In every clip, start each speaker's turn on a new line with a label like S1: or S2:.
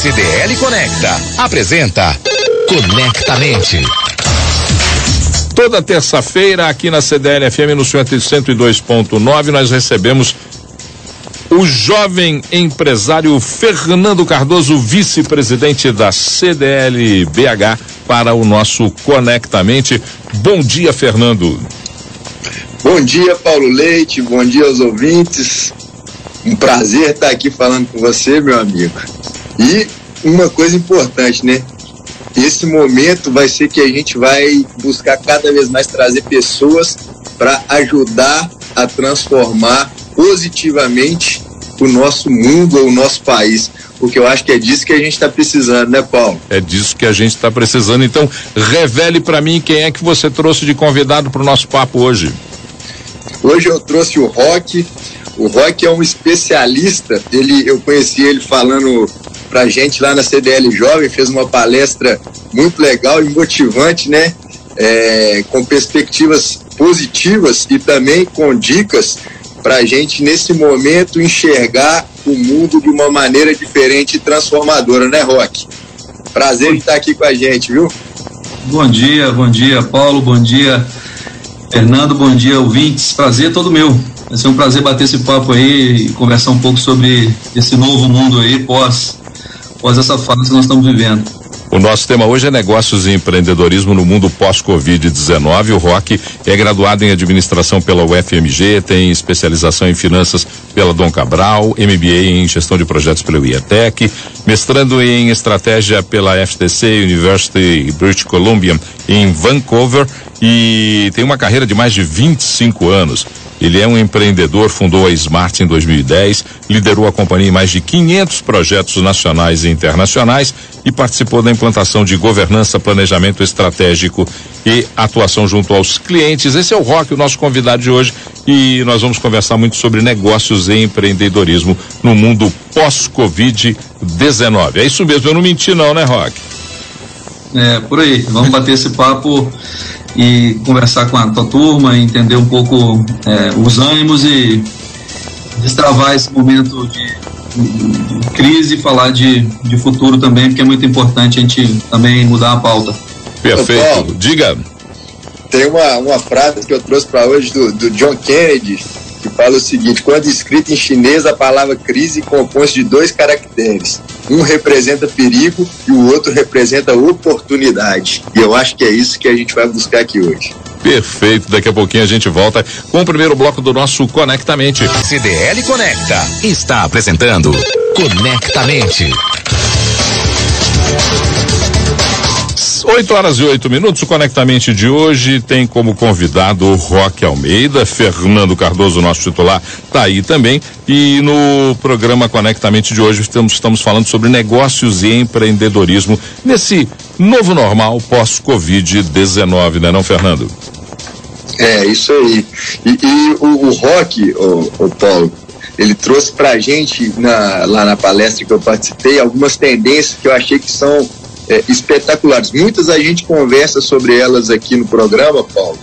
S1: CDL Conecta apresenta Conectamente.
S2: Toda terça-feira aqui na CDL FM no 102.9 nós recebemos o jovem empresário Fernando Cardoso, vice-presidente da CDL BH, para o nosso Conectamente. Bom dia, Fernando.
S3: Bom dia, Paulo Leite. Bom dia aos ouvintes. Um prazer estar aqui falando com você, meu amigo. E uma coisa importante, né? Esse momento vai ser que a gente vai buscar cada vez mais trazer pessoas para ajudar a transformar positivamente o nosso mundo, o nosso país. Porque eu acho que é disso que a gente está precisando, né, Paulo?
S2: É disso que a gente está precisando. Então, revele para mim quem é que você trouxe de convidado para o nosso papo hoje.
S3: Hoje eu trouxe o Rock. O Rock é um especialista. Ele, eu conheci ele falando pra gente lá na CDL Jovem, fez uma palestra muito legal e motivante, né? É, com perspectivas positivas e também com dicas para a gente, nesse momento, enxergar o mundo de uma maneira diferente e transformadora, né, Rock? Prazer em estar aqui com a gente, viu?
S4: Bom dia, bom dia, Paulo, bom dia, Fernando, bom dia, ouvintes. Prazer todo meu. Vai ser um prazer bater esse papo aí e conversar um pouco sobre esse novo mundo aí pós, pós essa fase que nós estamos vivendo.
S2: O nosso tema hoje é negócios e empreendedorismo no mundo pós-Covid-19. O Rock é graduado em administração pela UFMG, tem especialização em finanças pela Dom Cabral, MBA em gestão de projetos pela IETEC, mestrando em estratégia pela FTC University British Columbia em Vancouver e tem uma carreira de mais de 25 anos. Ele é um empreendedor, fundou a Smart em 2010, liderou a companhia em mais de 500 projetos nacionais e internacionais e participou da implantação de governança, planejamento estratégico e atuação junto aos clientes. Esse é o Rock, o nosso convidado de hoje, e nós vamos conversar muito sobre negócios e empreendedorismo no mundo pós-Covid-19. É isso mesmo, eu não menti não, né, Rock?
S4: É, por aí. Vamos bater esse papo e conversar com a tua turma, entender um pouco é, os ânimos e destravar esse momento de, de, de crise e falar de, de futuro também, porque é muito importante a gente também mudar a pauta.
S2: Perfeito. Paulo, Diga.
S3: Tem uma, uma frase que eu trouxe para hoje do, do John Kennedy, fala o seguinte: quando escrita em chinês, a palavra crise compõe-se de dois caracteres. Um representa perigo e o outro representa oportunidade. E eu acho que é isso que a gente vai buscar aqui hoje.
S2: Perfeito, daqui a pouquinho a gente volta com o primeiro bloco do nosso Conectamente.
S1: CDL Conecta está apresentando Conectamente.
S2: 8 horas e 8 minutos. O Conectamente de hoje tem como convidado o Roque Almeida, Fernando Cardoso, nosso titular, tá aí também. E no programa Conectamente de hoje estamos, estamos falando sobre negócios e empreendedorismo nesse novo normal pós-Covid-19, né, não, Fernando?
S3: É, isso aí. E, e o, o Roque, o, o Paulo, ele trouxe pra gente na, lá na palestra que eu participei algumas tendências que eu achei que são é, espetaculares. Muitas a gente conversa sobre elas aqui no programa, Paulo,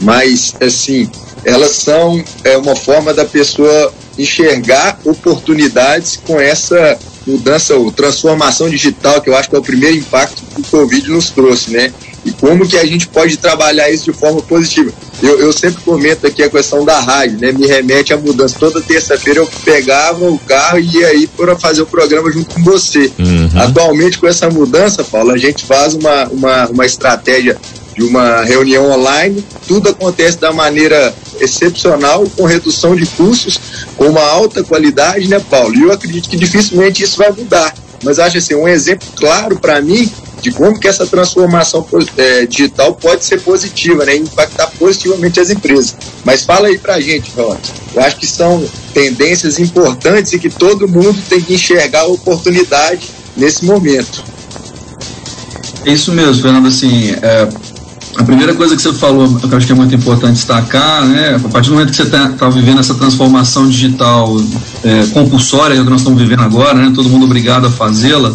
S3: mas assim, elas são é, uma forma da pessoa enxergar oportunidades com essa mudança ou transformação digital, que eu acho que é o primeiro impacto que o Covid nos trouxe, né? E como que a gente pode trabalhar isso de forma positiva. Eu, eu sempre comento aqui a questão da rádio, né? Me remete à mudança. Toda terça-feira eu pegava o carro e ia aí para fazer o programa junto com você. Uhum. Atualmente, com essa mudança, Paulo, a gente faz uma, uma, uma estratégia de uma reunião online, tudo acontece da maneira excepcional, com redução de custos, com uma alta qualidade, né, Paulo? E eu acredito que dificilmente isso vai mudar. Mas acho assim, um exemplo claro para mim de como que essa transformação é, digital pode ser positiva, né, impactar positivamente as empresas. Mas fala aí para a gente, Rock. Eu acho que são tendências importantes e que todo mundo tem que enxergar a oportunidade nesse momento.
S4: É isso mesmo, Fernando. Assim, é, a primeira coisa que você falou, que eu acho que é muito importante destacar, né, a partir do momento que você está tá vivendo essa transformação digital é, compulsória que nós estamos vivendo agora, né, todo mundo obrigado a fazê-la,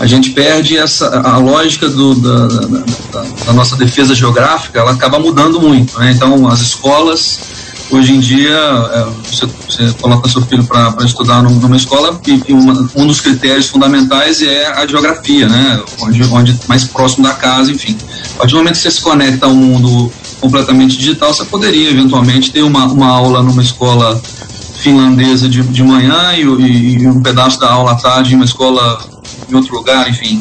S4: a gente perde essa a lógica do, da, da, da, nossa defesa geográfica ela acaba mudando muito né? então as escolas hoje em dia é, você, você, coloca seu filho para estudar numa escola e, e uma, um dos critérios fundamentais é a geografia, né? Onde, onde mais próximo da casa, enfim. A partir do momento que você se conecta ao mundo completamente digital, você poderia eventualmente ter uma, uma aula numa escola finlandesa de, de manhã e, e, e um pedaço da aula à tarde em uma escola em outro lugar, enfim.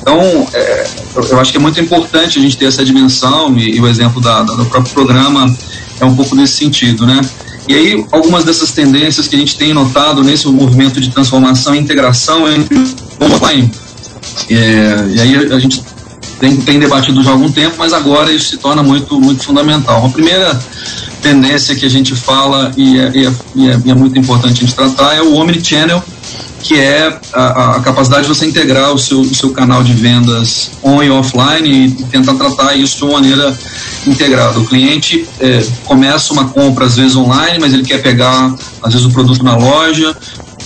S4: Então, é, eu acho que é muito importante a gente ter essa dimensão e, e o exemplo da, da, do próprio programa é um pouco nesse sentido, né? E aí, algumas dessas tendências que a gente tem notado nesse movimento de transformação e integração entre o online. É, e aí a gente tem, tem debatido já há algum tempo, mas agora isso se torna muito, muito fundamental. A primeira tendência que a gente fala e é, e é, e é, e é muito importante a gente tratar é o omnichannel, que é a, a, capacidade de você integrar o seu, o seu canal de vendas on e offline e tentar tratar isso de uma maneira integrada. O cliente é, começa uma compra às vezes online, mas ele quer pegar às vezes o produto na loja,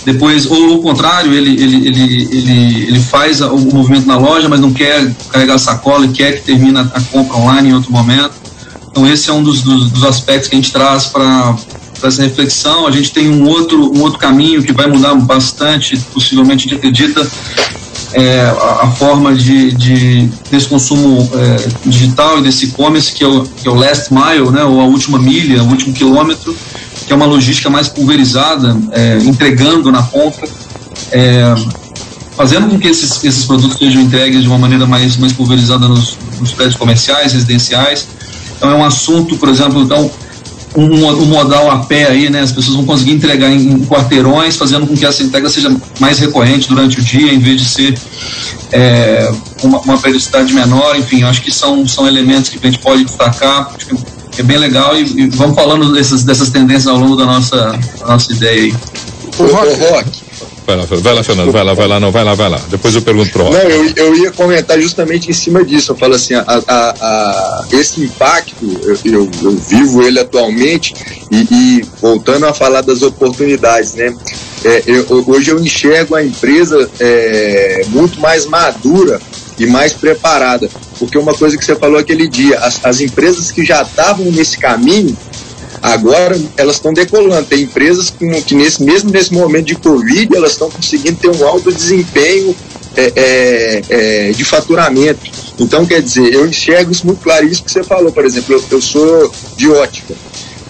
S4: depois, ou o contrário, ele, ele, ele, ele, ele faz o movimento na loja, mas não quer carregar a sacola e quer que termine a compra online em outro momento. Então esse é um dos, dos, dos aspectos que a gente traz para essa reflexão. A gente tem um outro, um outro caminho que vai mudar bastante, possivelmente a gente acredita, é, a, a, forma de, de desse consumo é, digital e desse e-commerce que, é o, que é o last mile, né, ou a última milha, o último quilômetro, que é uma logística mais pulverizada, é, entregando na ponta, é, fazendo com que esses, esses produtos sejam entregues de uma maneira mais, mais pulverizada nos, nos prédios comerciais, residenciais. Então é um assunto, por exemplo, então um, um, modal a pé aí, né? As pessoas vão conseguir entregar em, em, quarteirões, fazendo com que essa entrega seja mais recorrente durante o dia, em vez de ser é, uma, uma periodicidade menor. Enfim, acho que são, são elementos que a gente pode destacar. Acho que é bem legal e, e vamos falando dessas, dessas tendências ao longo da nossa, da nossa ideia aí.
S3: O Rock,
S2: Vai lá, vai lá, Fernando, vai lá, vai lá, não, vai lá, vai lá. Depois eu pergunto pro
S3: Não, eu, eu ia comentar justamente em cima disso. Eu falo assim, a, a, a esse impacto, eu, eu, eu, vivo ele atualmente e, e, voltando a falar das oportunidades, né? É, eu, hoje eu enxergo a empresa é, muito mais madura e mais preparada, porque uma coisa que você falou aquele dia, as, as empresas que já estavam nesse caminho, Agora elas estão decolando. Tem empresas que, que, nesse, mesmo nesse momento de Covid, elas estão conseguindo ter um alto desempenho é, é, é, de faturamento. Então, quer dizer, eu enxergo isso muito claro. Isso que você falou, por exemplo, eu, eu sou de ótica.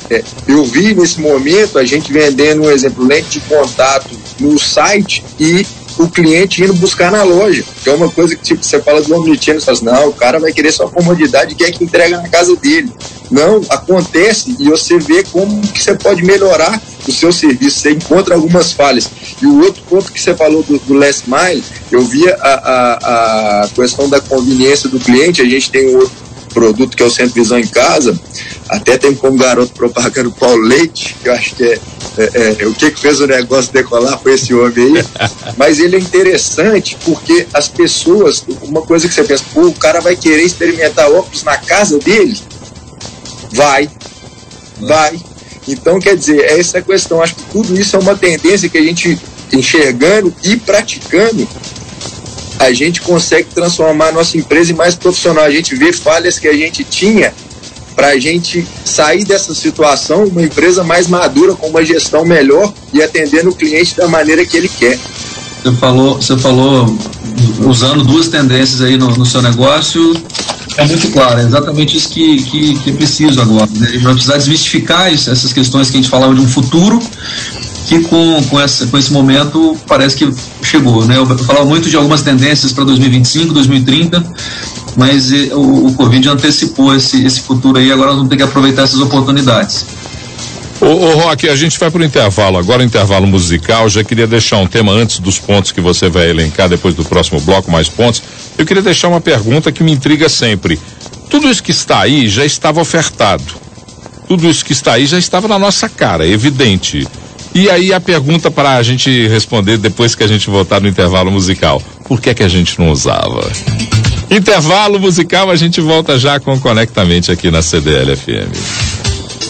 S3: É, eu vi nesse momento a gente vendendo, um exemplo, lente de contato no site e o cliente indo buscar na loja, que é uma coisa que tipo, você fala do omnichannel, você fala assim, não, o cara vai querer sua comodidade quer que entrega na casa dele. Não, acontece e você vê como que você pode melhorar o seu serviço, você encontra algumas falhas. E o outro ponto que você falou do, do last mile, eu via a, a, a questão da conveniência do cliente, a gente tem outro produto que é o Centro Visão em Casa, até tem como garoto propaganda o Paulo Leite, que eu acho que é, é, é, o que, que fez o negócio decolar foi esse homem aí, mas ele é interessante porque as pessoas, uma coisa que você pensa, pô, o cara vai querer experimentar óculos na casa dele? Vai, vai. Então, quer dizer, é essa a questão. Acho que tudo isso é uma tendência que a gente enxergando e praticando a gente consegue transformar a nossa empresa em mais profissional. A gente vê falhas que a gente tinha para a gente sair dessa situação, uma empresa mais madura, com uma gestão melhor e atendendo o cliente da maneira que ele quer.
S4: Você falou, você falou usando duas tendências aí no, no seu negócio, é muito claro, é exatamente isso que, que, que é preciso agora. Né? A gente vai precisar desmistificar isso, essas questões que a gente falava de um futuro que com, com, essa, com esse momento parece que chegou. Né? Eu, falava muito de algumas tendências para 2025, 2030, mas eh, o, o Covid antecipou esse, esse futuro aí, agora nós vamos ter que aproveitar essas oportunidades.
S2: Ô, ô Roque, a gente vai para o intervalo agora, intervalo musical. Já queria deixar um tema antes dos pontos que você vai elencar depois do próximo bloco, mais pontos. Eu queria deixar uma pergunta que me intriga sempre. Tudo isso que está aí já estava ofertado. Tudo isso que está aí já estava na nossa cara, evidente. E aí a pergunta para a gente responder depois que a gente voltar no intervalo musical: por que é que a gente não usava? Intervalo musical, a gente volta já com Conectamente aqui na CDL FM.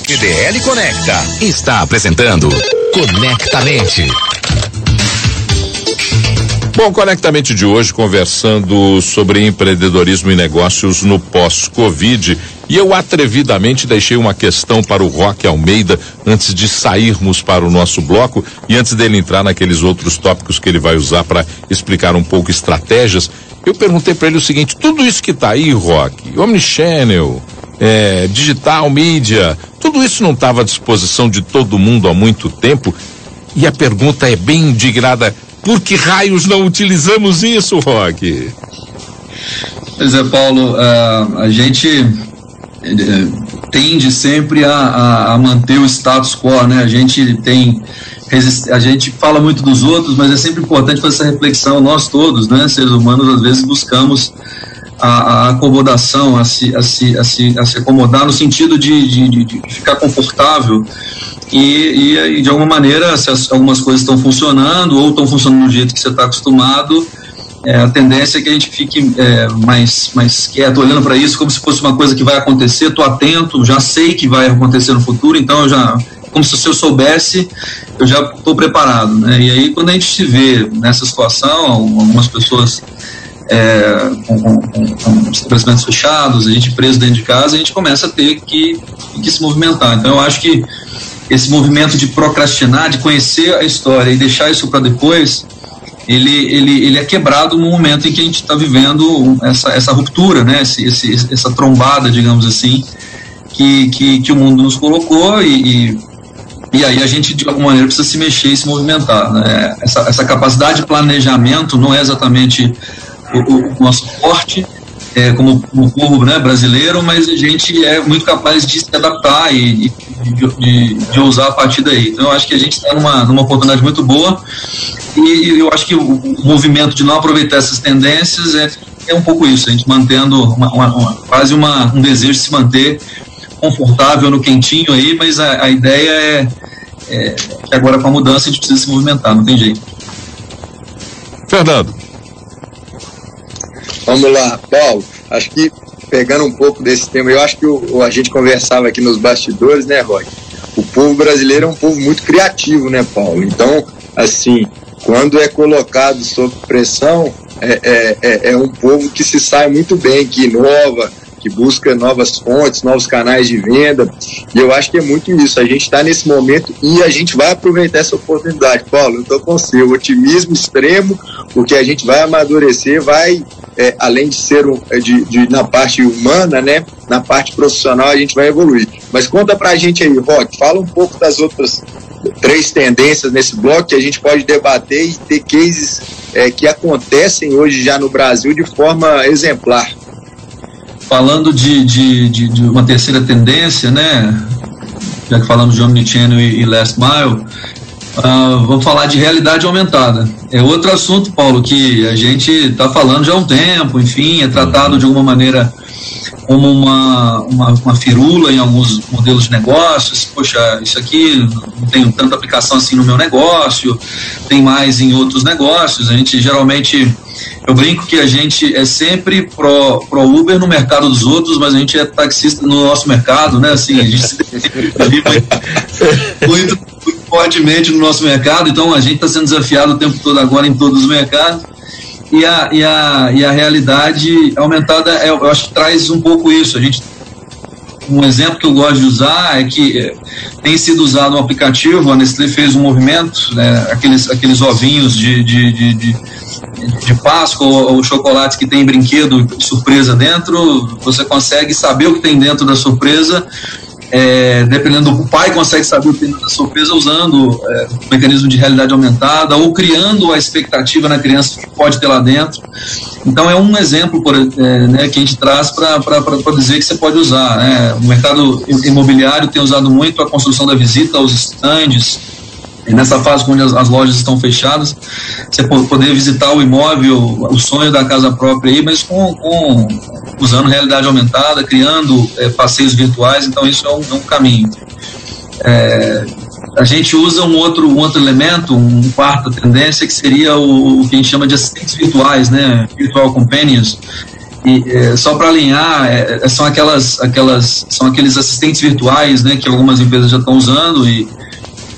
S1: CDL Conecta está apresentando Conectamente.
S2: Bom, Conectamente de hoje, conversando sobre empreendedorismo e negócios no pós-Covid. E eu atrevidamente deixei uma questão para o Roque Almeida antes de sairmos para o nosso bloco e antes dele entrar naqueles outros tópicos que ele vai usar para explicar um pouco estratégias. Eu perguntei para ele o seguinte: tudo isso que está aí, Roque, Omnichannel, é, digital, mídia, tudo isso não estava à disposição de todo mundo há muito tempo? E a pergunta é bem indignada: por que raios não utilizamos isso, Rock?
S4: Pois é, Paulo, uh, a gente uh, tende sempre a, a, a, manter o status quo, né? A gente tem a gente fala muito dos outros, mas é sempre importante fazer essa reflexão. Nós todos, né, seres humanos, às vezes buscamos a, a acomodação, a se, a, se, a, se, a se acomodar no sentido de, de, de ficar confortável e, e, de alguma maneira, se as, algumas coisas estão funcionando ou estão funcionando do jeito que você está acostumado, é, a tendência é que a gente fique é, mais, mais quieto, olhando para isso como se fosse uma coisa que vai acontecer, estou atento, já sei que vai acontecer no futuro, então eu já, como se eu soubesse, eu já estou preparado. Né? E aí, quando a gente se vê nessa situação, algumas pessoas é, com, com, com, estabelecimentos fechados, a gente preso dentro de casa, a gente começa a ter que, que se movimentar. Então, eu acho que esse movimento de procrastinar, de conhecer a história e deixar isso para depois, ele, ele, ele é quebrado no momento em que a gente está vivendo essa, essa ruptura, né? Esse, esse, essa trombada, digamos assim, que, que, que o mundo nos colocou e, e, e, aí a gente, de alguma maneira, precisa se mexer e se movimentar. Né? Essa, essa capacidade de planejamento não é exatamente o, o, o nosso forte, é, como o povo né, brasileiro, mas a gente é muito capaz de se adaptar e, e de, de, de, usar a partir daí. Então, eu acho que a gente está numa, numa oportunidade muito boa e, eu acho que o, o, movimento de não aproveitar essas tendências é, é um pouco isso, a gente mantendo uma, uma, uma, quase uma, um desejo de se manter confortável no quentinho aí, mas a, a ideia é, é que agora com a mudança a gente precisa se movimentar, não tem jeito.
S2: Fernando.
S3: Vamos lá, Paulo. Acho que pegando um pouco desse tema, eu acho que o, a gente conversava aqui nos bastidores, né, Roy? O povo brasileiro é um povo muito criativo, né, Paulo? Então, assim, quando é colocado sob pressão, é, é, é, é um povo que se sai muito bem, que inova, que busca novas fontes, novos canais de venda. E eu acho que é muito isso. A gente está nesse momento e a gente vai aproveitar essa oportunidade. Paulo, eu estou com. O otimismo extremo, porque a gente vai amadurecer, vai é, além de ser um, é, de, de, na parte humana, né, na parte profissional a gente vai evoluir. Mas conta pra gente aí, Rock, fala um pouco das outras três tendências nesse bloco que a gente pode debater e ter cases é, que acontecem hoje já no Brasil de forma exemplar.
S4: Falando de, de, de, de uma terceira tendência, né, já que falamos de Omnichannel e, e Last Mile, Uh, vamos falar de realidade aumentada. É outro assunto, Paulo, que a gente está falando já há um tempo, enfim, é tratado de alguma maneira como uma, uma, uma, firula em alguns modelos de negócios. Poxa, isso aqui não tem tanta aplicação assim no meu negócio, tem mais em outros negócios. A gente geralmente, eu brinco que a gente é sempre pro, pro Uber no mercado dos outros, mas a gente é taxista no nosso mercado, né? Assim, a gente se muito, fortemente no nosso mercado, então a gente está sendo desafiado o tempo todo agora em todos os mercados. E a, e a, e a realidade aumentada, é, eu acho que traz um pouco isso. A gente, um exemplo que eu gosto de usar é que é, tem sido usado um aplicativo, a Nestlé fez um movimento, né, aqueles, aqueles ovinhos de, de, de, de, de Páscoa ou, ou chocolates que tem brinquedo surpresa dentro, você consegue saber o que tem dentro da surpresa é, dependendo do pai consegue saber o tempo da surpresa usando é, o mecanismo de realidade aumentada ou criando a expectativa na criança que pode ter lá dentro. Então é um exemplo por, é, né, que a gente traz para dizer que você pode usar. Né? O mercado imobiliário tem usado muito a construção da visita, os estandes, nessa fase as, as, lojas estão fechadas, você poder visitar o imóvel, o sonho da casa própria aí, mas com, com usando realidade aumentada, criando é, passeios virtuais, então isso é um, é um caminho. É, a gente usa um outro, um outro elemento, um quarta tendência, que seria o, o que a gente chama de assistentes virtuais, né? Virtual Companions. E, é, só para alinhar, é, são aquelas, aquelas, são aqueles assistentes virtuais, né, que algumas empresas já estão usando e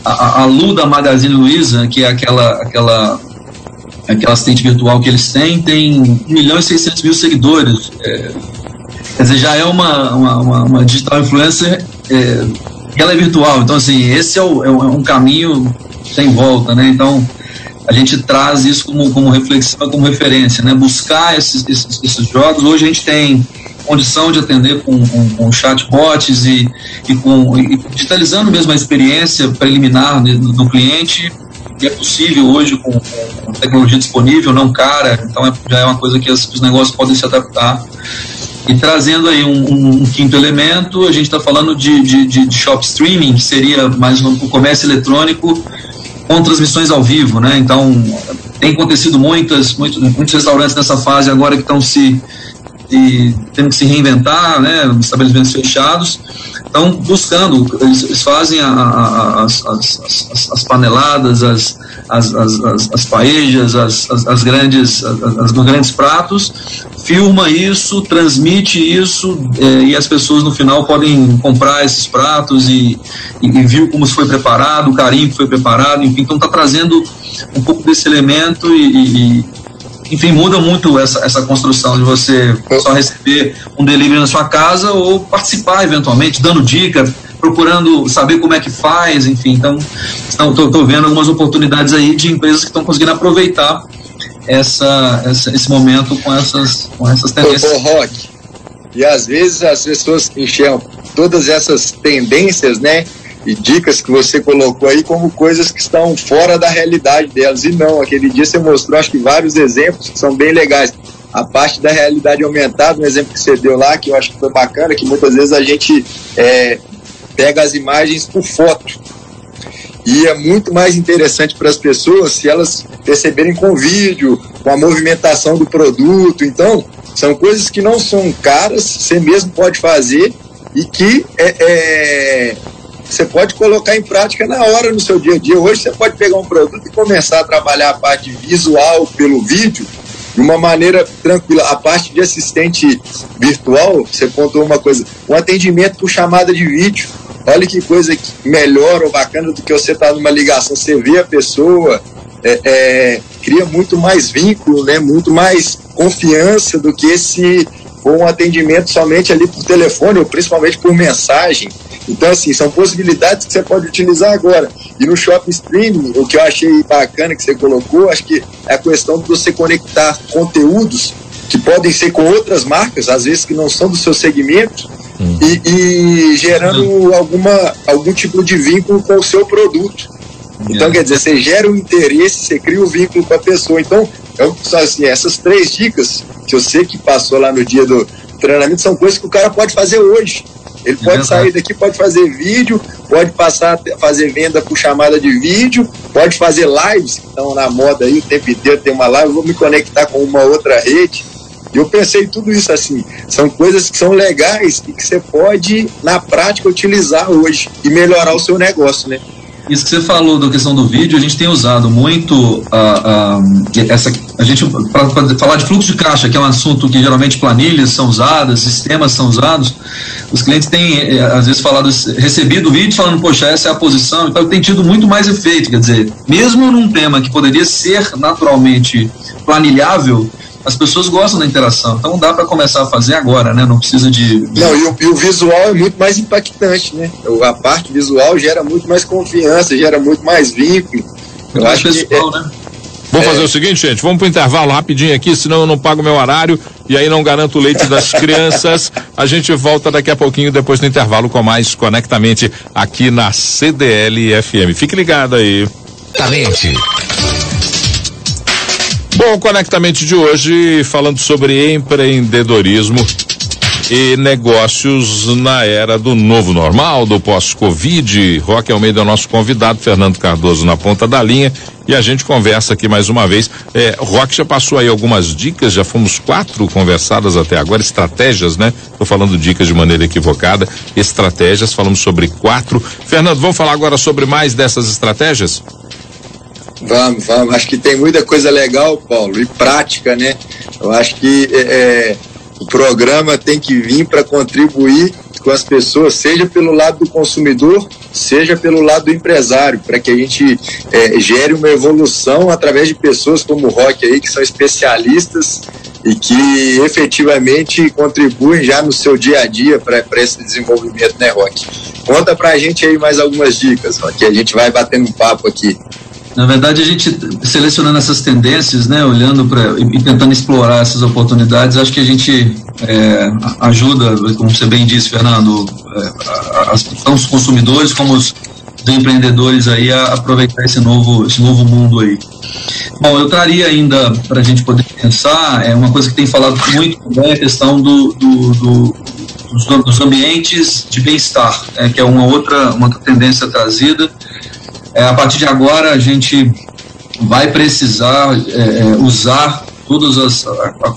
S4: a, a Lu da Magazine Luiza, que é aquela, aquela aquela assistente virtual que eles têm, tem 1 milhão e 600 mil seguidores. É, quer dizer, já é uma, uma, uma, uma digital influencer é, ela é virtual. Então, assim, esse é, o, é, um é caminho sem volta, né? Então, a gente traz isso como, como reflexão, como referência, né? Buscar esses, esses, esses jogos. Hoje a gente tem condição de atender com, com, com chatbots e, e, com, e digitalizando mesmo a experiência preliminar do cliente e é possível hoje com, com, tecnologia disponível, não cara, então é, já é uma coisa que os negócios podem se adaptar. E trazendo aí um, um, um quinto elemento, a gente está falando de, de, de, shop streaming, que seria mais um, comércio eletrônico com transmissões ao vivo, né? Então, tem acontecido muitas, muitos restaurantes nessa fase agora que estão se, tendo que se reinventar, né? Estabelecimentos fechados. Então, buscando, eles, eles fazem a, a, as, as, as, as, paneladas, as, as, as, as paejas, as, as, as grandes, as, grandes pratos, filma isso, transmite isso é, e as pessoas no final podem comprar esses pratos e, e, e viu como foi preparado, o carinho que foi preparado, enfim, então está trazendo um pouco desse elemento e, e enfim, muda muito essa, essa construção de você só receber um delivery na sua casa ou participar eventualmente, dando dica, procurando saber como é que faz, enfim. Então, estou vendo algumas oportunidades aí de empresas que estão conseguindo aproveitar essa, essa, esse momento com essas, com essas tendências. Ô,
S3: Rock, e às vezes as pessoas enxergam todas essas tendências, né? E dicas que você colocou aí como coisas que estão fora da realidade delas. E não, aquele dia você mostrou, acho que vários exemplos que são bem legais. A parte da realidade aumentada, um exemplo que você deu lá, que eu acho que foi bacana, que muitas vezes a gente é, pega as imagens por foto e é muito mais interessante para as pessoas se elas perceberem com vídeo, com a movimentação do produto. Então, são coisas que não são caras, você mesmo pode fazer e que é, é, você pode colocar em prática na hora no seu dia a dia. Hoje você pode pegar um produto e começar a trabalhar a parte visual pelo vídeo de uma maneira tranquila. A parte de assistente virtual, você contou uma coisa, um atendimento por chamada de vídeo Olha que coisa melhor ou bacana do que você estar tá numa ligação, você vê a pessoa, é, é, cria muito mais vínculo, né, muito mais confiança do que se for um atendimento somente ali por telefone ou principalmente por mensagem. Então, assim, são possibilidades que você pode utilizar agora. E no shopping streaming, o que eu achei bacana que você colocou, acho que é a questão de você conectar conteúdos que podem ser com outras marcas, às vezes que não são do seu segmento, hum. e, e, gerando alguma, algum tipo de vínculo com o seu produto. Então, quer dizer, você gera um interesse, você cria um vínculo com a pessoa. Então, eu, assim, essas três dicas que eu sei que passou lá no dia do treinamento são coisas que o cara pode fazer hoje. Ele pode sair daqui, pode fazer vídeo, pode passar a fazer venda por chamada de vídeo, pode fazer lives, que estão na moda aí o tempo inteiro, tem uma live, vou me conectar com uma outra rede. E eu pensei tudo isso assim, são coisas que são legais e que você pode, na prática, utilizar hoje e melhorar o seu negócio, né?
S4: Isso que você falou da questão do vídeo, a gente tem usado muito uh, uh, essa, a gente para falar de fluxo de caixa, que é um assunto que geralmente planilhas são usadas, sistemas são usados. Os clientes têm eh, às vezes falado, recebido o vídeo falando, poxa, essa é a posição, então tem tido muito mais efeito, quer dizer, mesmo num tema que poderia ser naturalmente planilhável, as pessoas gostam da interação. Então dá para começar a fazer agora, né? Não precisa de.
S3: Não, e o, e o, visual é muito mais impactante, né? A parte visual gera muito mais confiança, gera muito mais vínculo.
S2: Eu mais acho pessoal, que é... né? Vamos é. fazer o seguinte, gente, vamos pro intervalo rapidinho aqui, senão eu não pago meu horário e aí não garanto o leite das crianças. A gente volta daqui a pouquinho, depois do intervalo, com mais Conectamente aqui na CDL FM. Fique ligado aí.
S1: Talente.
S2: Bom, Conectamente de hoje, falando sobre empreendedorismo e negócios na era do novo normal, do pós-Covid. Roque Almeida é o nosso convidado, Fernando Cardoso na ponta da linha e a gente conversa aqui mais uma vez. É, Roque já passou aí algumas dicas, já fomos quatro conversadas até agora, estratégias, né? Estou falando dicas de maneira equivocada, estratégias, falamos sobre quatro. Fernando, vamos falar agora sobre mais dessas estratégias?
S3: Vamos, vamos. Acho que tem muita coisa legal, Paulo, e prática, né? Eu acho que é, é o programa tem que vir para contribuir com as pessoas, seja pelo lado do consumidor seja pelo lado do empresário, para que a gente é, gere uma evolução através de pessoas como o Rock aí, que são especialistas e que efetivamente contribuem já no seu dia a dia para esse desenvolvimento, né, Rock? Conta para a gente aí mais algumas dicas, Rock, a gente vai batendo um papo aqui.
S4: Na verdade, a gente selecionando essas tendências, né, olhando para e tentando explorar essas oportunidades, acho que a gente é, ajuda, como você bem disse, Fernando, é, as, tanto os consumidores como os, os empreendedores aí a aproveitar esse novo, esse novo mundo aí. Bom, eu traria ainda para a gente poder pensar, é uma coisa que tem falado muito também, a questão do, do, do dos, dos, ambientes de bem-estar, é, que é uma outra, uma outra tendência trazida. É, a partir de agora, a gente vai precisar é, é usar todas as.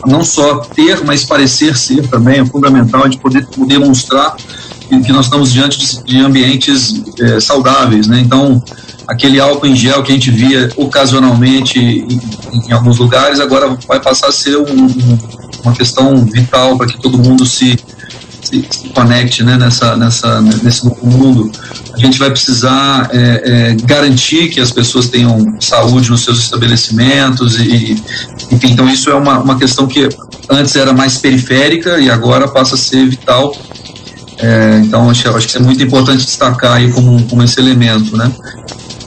S4: não só ter, mas parecer ser também, é fundamental a gente poder demonstrar que, nós estamos diante de, de ambientes é, saudáveis, né? Então, aquele álcool em gel que a gente via ocasionalmente em, em alguns lugares, agora vai passar a ser um, uma questão vital para que todo mundo se, se, se, conecte né, nessa, nessa, nesse novo mundo. A gente vai precisar é, é, garantir que as pessoas tenham saúde nos seus estabelecimentos e, enfim, então isso é uma, uma questão que antes era mais periférica e agora passa a ser vital é, então acho, acho que é muito importante destacar aí como, como esse elemento, né?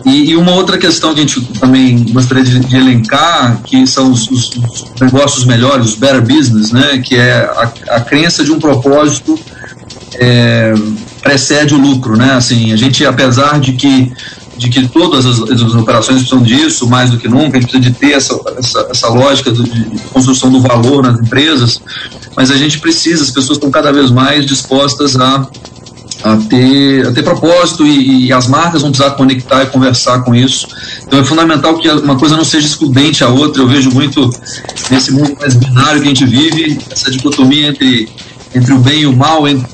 S4: E, e, uma outra questão que a gente também gostaria de, de elencar, que são os, os, os, negócios melhores, os better business, né, que é a, a crença de um propósito é, precede o lucro, né, assim, a gente, apesar de que de que todas as, as, operações precisam disso, mais do que nunca, a gente precisa de ter essa, essa, essa lógica de construção do valor nas empresas, mas a gente precisa, as pessoas estão cada vez mais dispostas a a ter, a ter propósito e, e, as marcas vão precisar conectar e conversar com isso. Então é fundamental que uma coisa não seja excludente à outra. Eu vejo muito nesse mundo mais binário que a gente vive, essa dicotomia entre, entre o bem e o mal, entre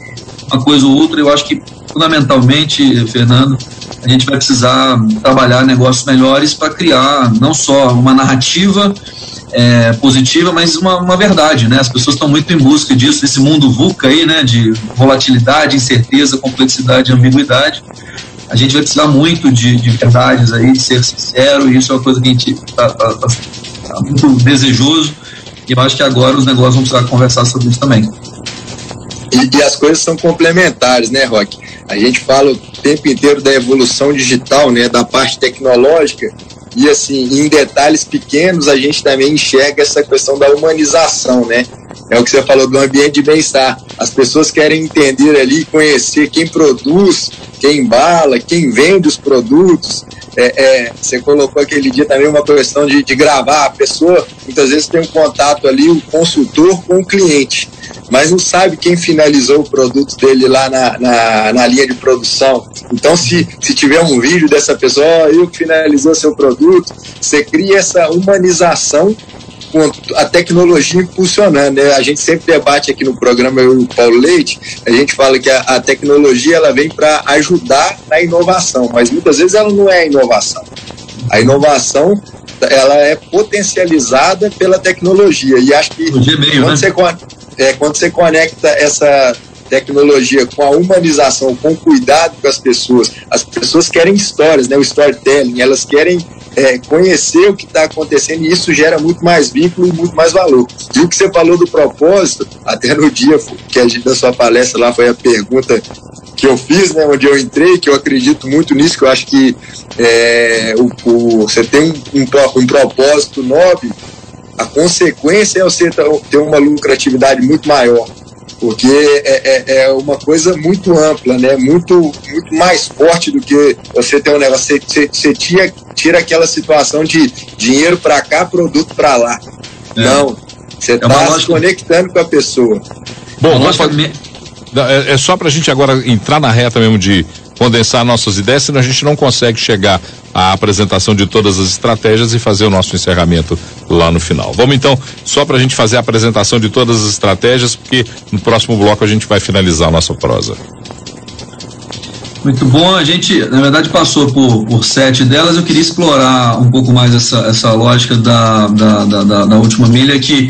S4: uma coisa ou outra. Eu acho que fundamentalmente, Fernando, a gente vai precisar trabalhar negócios melhores para criar não só uma narrativa é, positiva, mas uma, uma verdade, né? As pessoas estão muito em busca disso, desse mundo VUCA aí, né? De volatilidade, incerteza, complexidade ambiguidade. A gente vai precisar muito de, de verdades aí, de ser sincero, e isso é uma coisa que a gente está tá, tá, tá muito desejoso, e eu acho que agora os negócios vão precisar conversar sobre isso também.
S3: E, e, as coisas são complementares, né, Rock? A gente fala o tempo inteiro da evolução digital, né, da parte tecnológica, e assim, em detalhes pequenos, a gente também enxerga essa questão da humanização, né? É o que você falou do ambiente de bem-estar. As pessoas querem entender ali, conhecer quem produz, quem embala, quem vende os produtos. É, é, você colocou aquele dia também uma questão de, de gravar. A pessoa muitas vezes tem um contato ali, o consultor com o cliente mas não sabe quem finalizou o produto dele lá na, na, na linha de produção. Então, se, se tiver um vídeo dessa pessoa, oh, eu que finalizou seu produto, você cria essa humanização com a tecnologia impulsionando. Né? A gente sempre debate aqui no programa, eu e o Paulo Leite, a gente fala que a, a tecnologia ela vem para ajudar na inovação, mas muitas vezes ela não é inovação. A inovação ela é potencializada pela tecnologia e acho que
S4: é meio,
S3: quando
S4: né?
S3: você é, quando você conecta essa tecnologia com a humanização, com o cuidado com as pessoas, as pessoas querem histórias, né, o storytelling, elas querem é, conhecer o que está acontecendo e isso gera muito mais vínculo e muito mais valor. E o que você falou do propósito, até no dia que a gente, da sua palestra lá, foi a pergunta que eu fiz, né, onde eu entrei, que eu acredito muito nisso, que eu acho que é, o, o, você tem um, um, um propósito nobre, a consequência é você ter uma lucratividade muito maior, porque é, é, é, uma coisa muito ampla, né? muito, muito mais forte do que você ter um negócio. Você, você, você tira, tira aquela situação de dinheiro para cá, produto para lá. É. Não, você está é se conectando com a pessoa.
S2: Bom, nós, é, é só para a gente agora entrar na reta mesmo de condensar nossas ideias, senão a gente não consegue chegar à apresentação de todas as estratégias e fazer o nosso encerramento lá no final. Vamos então, só para a gente fazer a apresentação de todas as estratégias, porque no próximo bloco a gente vai finalizar a nossa prosa.
S4: Muito bom. A gente, na verdade, passou por, por sete delas. Eu queria explorar um pouco mais essa, essa lógica da, da, da, da, última milha, que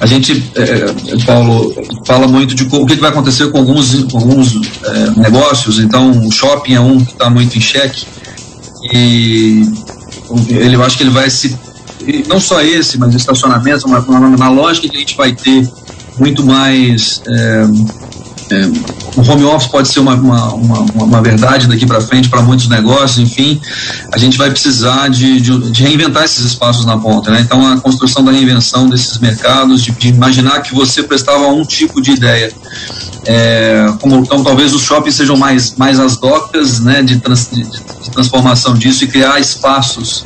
S4: a gente, é, Paulo, fala muito de o que vai acontecer com alguns, com alguns é, negócios. Então, o shopping é um que está muito em xeque. E ele, eu acho que ele vai se. Não só esse, mas estacionamento, uma, uma, uma lógica que a gente vai ter muito mais. É, é, o home office pode ser uma, uma, uma, uma verdade daqui para frente para muitos negócios, enfim, a gente vai precisar de, de, de, reinventar esses espaços na ponta. Né? Então, a construção da reinvenção desses mercados, de, de imaginar que você prestava um tipo de ideia. É, como, então, talvez os shoppings sejam mais, mais as docas né, de, trans, de, de transformação disso e criar espaços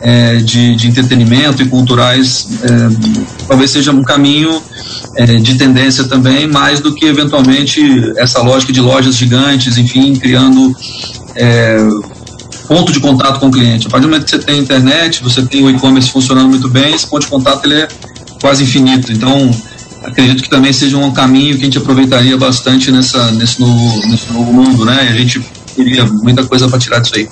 S4: é, de, de, entretenimento e culturais é, talvez seja um caminho é, de tendência também, mais do que eventualmente essa lógica de lojas gigantes, enfim, criando é, ponto de contato com o cliente. A partir do momento que você tem internet, você tem o e-commerce funcionando muito bem, esse ponto de contato ele é quase infinito. Então, acredito que também seja um caminho que a gente aproveitaria bastante nessa, nesse, novo, nesse novo mundo, né? E a gente teria muita coisa para tirar disso aí.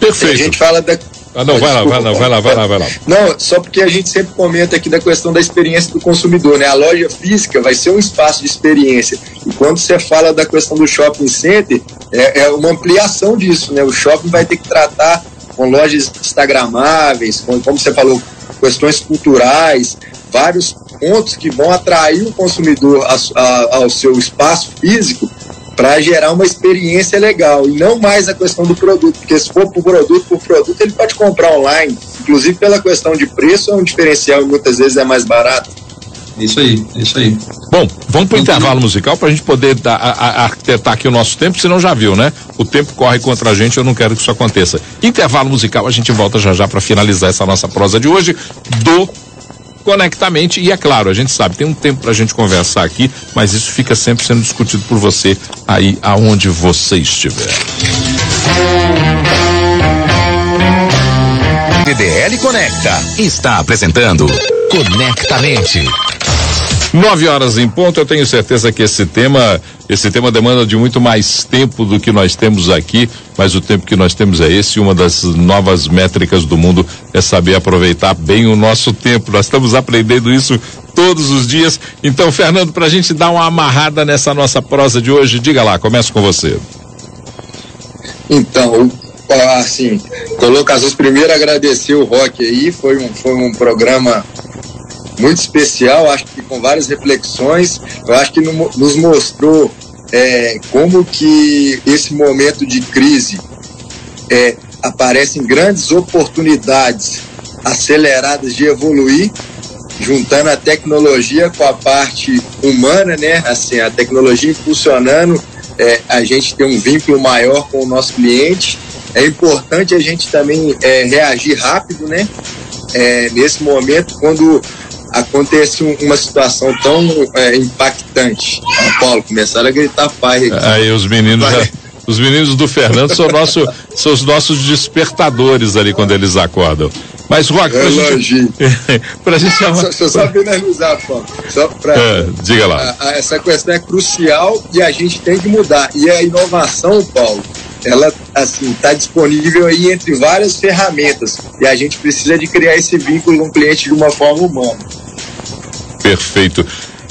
S3: Perfeito. A gente fala da,
S2: ah, não, vai lá, vai lá, vai lá, vai lá, vai lá.
S3: Não, só porque a gente sempre comenta aqui da questão da experiência do consumidor, né? A loja física vai ser um espaço de experiência. E quando você fala da questão do shopping center, é, é uma ampliação disso, né? O shopping vai ter que tratar com lojas instagramáveis, com, como você falou, questões culturais, vários pontos que vão atrair o consumidor a, a, ao seu espaço físico para gerar uma experiência legal e não mais a questão do produto, porque se for por produto por produto, ele pode comprar online, inclusive pela questão de preço, é um diferencial e muitas vezes é mais barato.
S4: Isso aí, isso aí.
S2: Bom, vamos para o intervalo musical para a gente poder dar, a, a, arquitetar aqui o nosso tempo, senão já viu, né? O tempo corre contra a gente, eu não quero que isso aconteça. Intervalo musical, a gente volta já já para finalizar essa nossa prosa de hoje do conectamente. E é claro, a gente sabe, tem um tempo para a gente conversar aqui, mas isso fica sempre sendo discutido por você aí aonde você estiver.
S1: DDL Conecta está apresentando Conectamente.
S2: Nove horas em ponto, eu tenho certeza que esse tema, esse tema demanda de muito mais tempo do que nós temos aqui, mas o tempo que nós temos é esse. Uma das novas métricas do mundo é saber aproveitar bem o nosso tempo. Nós estamos aprendendo isso todos os dias. Então, Fernando, para a gente dar uma amarrada nessa nossa prosa de hoje, diga lá, começo com você.
S3: Então, assim, colocações primeiro agradecer o Rock aí, foi um, foi um programa muito especial, acho que com várias reflexões. Eu acho que no, nos mostrou é, como que esse momento de crise é, aparecem grandes oportunidades aceleradas de evoluir, juntando a tecnologia com a parte humana, né? Assim, a tecnologia impulsionando é, a gente ter um vínculo maior com o nosso cliente. É importante a gente também é, reagir rápido, né? É, nesse momento, quando acontece uma situação tão é, impactante. São Paulo começaram a gritar pai.
S2: Aqui. Aí os meninos já, os meninos do Fernando são, nosso, são os nossos despertadores ali quando eles acordam. Mas, Rock, pra gente, pra gente chamar...
S3: Só, só, só finalizar, Paulo. Só pra,
S2: é, diga lá.
S3: A, a, essa questão é crucial e a gente tem que mudar. E a inovação, Paulo, ela assim está disponível aí entre várias ferramentas e a gente precisa de criar esse vínculo com o cliente de uma forma humana.
S2: Perfeito.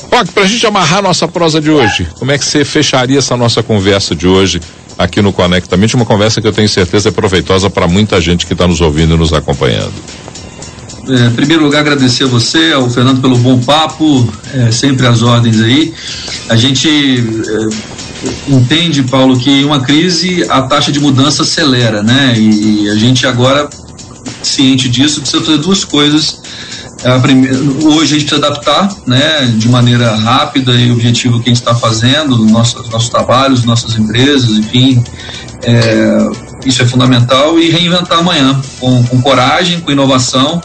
S2: Para a gente amarrar nossa prosa de hoje, como é que você fecharia essa nossa conversa de hoje aqui no Conectamente? Uma conversa que eu tenho certeza é proveitosa para muita gente que está nos ouvindo e nos acompanhando.
S4: É, em primeiro lugar, agradecer a você, ao Fernando, pelo bom papo, é, sempre as ordens aí. A gente é, entende, Paulo, que em uma crise a taxa de mudança acelera, né? E a gente agora, ciente disso, precisa fazer duas coisas primeira, hoje a gente precisa adaptar né, de maneira rápida e objetiva o que a gente está fazendo, nossos, nossos trabalhos, nossas empresas, enfim. É, isso é fundamental e reinventar amanhã com, com, coragem, com inovação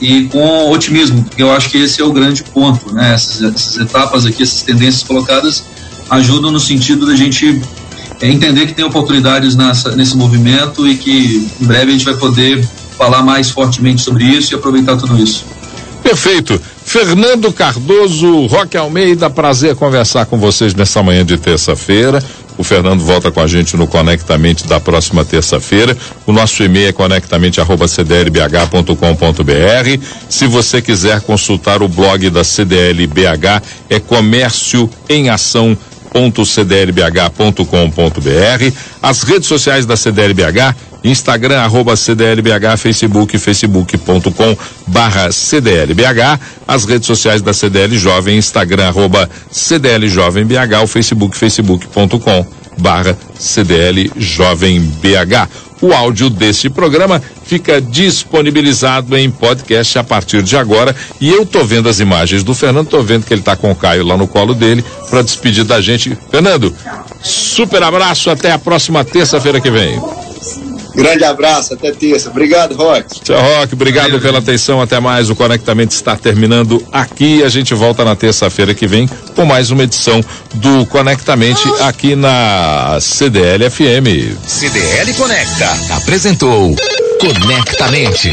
S4: e com otimismo, porque eu acho que esse é o grande ponto. Né? Essas, essas etapas aqui, essas tendências colocadas ajudam no sentido da gente é, entender que tem oportunidades nessa, nesse movimento e que em breve a gente vai poder falar mais fortemente sobre isso e aproveitar tudo isso.
S2: Perfeito. Fernando Cardoso, Roque Almeida, prazer conversar com vocês nessa manhã de terça-feira. O Fernando volta com a gente no Conectamente da próxima terça-feira. O nosso e-mail é conectamente@cdlbh.com.br. Se você quiser consultar o blog da CDLBH, é Comércio em Ação cdlbh.com.br, as redes sociais da CDLBH, Instagram, arroba CDLBH, Facebook, facebook.com barra CDLBH, as redes sociais da CDL Jovem, Instagram, arroba CDL Jovem BH, o Facebook, facebook.com barra CDL Jovem BH. O áudio deste programa fica disponibilizado em podcast a partir de agora. E eu tô vendo as imagens do Fernando, tô vendo que ele tá com o Caio lá no colo dele para despedir da gente. Fernando, super abraço, até a próxima terça-feira que vem.
S3: Grande abraço, até terça. Obrigado, Rock.
S2: Tchau, Rock. Obrigado Valeu, pela atenção. Até mais. O Conectamento está terminando aqui. A gente volta na terça-feira que vem com mais uma edição do Conectamente aqui na CDL FM.
S1: CDL Conecta apresentou Conectamente.